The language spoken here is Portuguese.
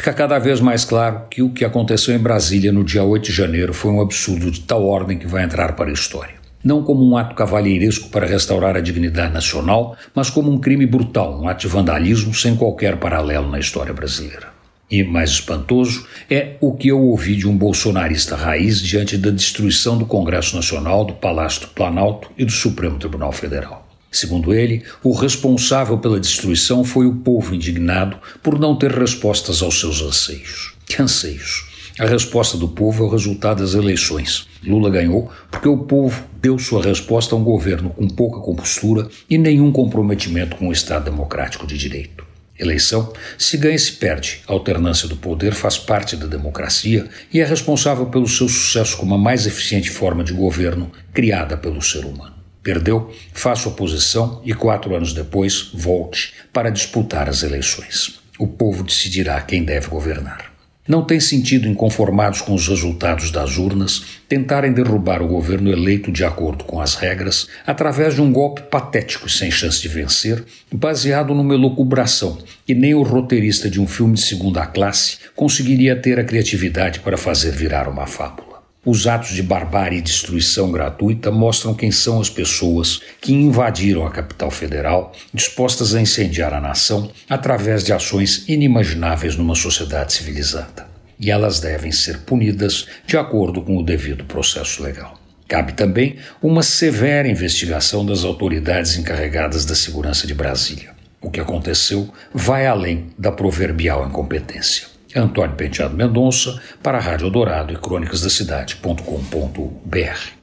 fica cada vez mais claro que o que aconteceu em Brasília no dia 8 de janeiro foi um absurdo de tal ordem que vai entrar para a história. Não como um ato cavalheiresco para restaurar a dignidade nacional, mas como um crime brutal, um ato de vandalismo sem qualquer paralelo na história brasileira. E mais espantoso é o que eu ouvi de um bolsonarista raiz diante da destruição do Congresso Nacional, do Palácio do Planalto e do Supremo Tribunal Federal. Segundo ele, o responsável pela destruição foi o povo indignado por não ter respostas aos seus anseios. Que anseios? A resposta do povo é o resultado das eleições. Lula ganhou porque o povo deu sua resposta a um governo com pouca compostura e nenhum comprometimento com o Estado democrático de direito. Eleição se ganha e se perde. A alternância do poder faz parte da democracia e é responsável pelo seu sucesso como a mais eficiente forma de governo criada pelo ser humano. Perdeu, faça oposição e quatro anos depois volte para disputar as eleições. O povo decidirá quem deve governar. Não tem sentido, inconformados com os resultados das urnas, tentarem derrubar o governo eleito de acordo com as regras, através de um golpe patético e sem chance de vencer, baseado numa elucubração que nem o roteirista de um filme de segunda classe conseguiria ter a criatividade para fazer virar uma fábula. Os atos de barbárie e destruição gratuita mostram quem são as pessoas que invadiram a capital federal, dispostas a incendiar a nação através de ações inimagináveis numa sociedade civilizada. E elas devem ser punidas de acordo com o devido processo legal. Cabe também uma severa investigação das autoridades encarregadas da segurança de Brasília. O que aconteceu vai além da proverbial incompetência. Antônio Penteado Mendonça, para a Rádio Dourado e Crônicas da Cidade.com.br.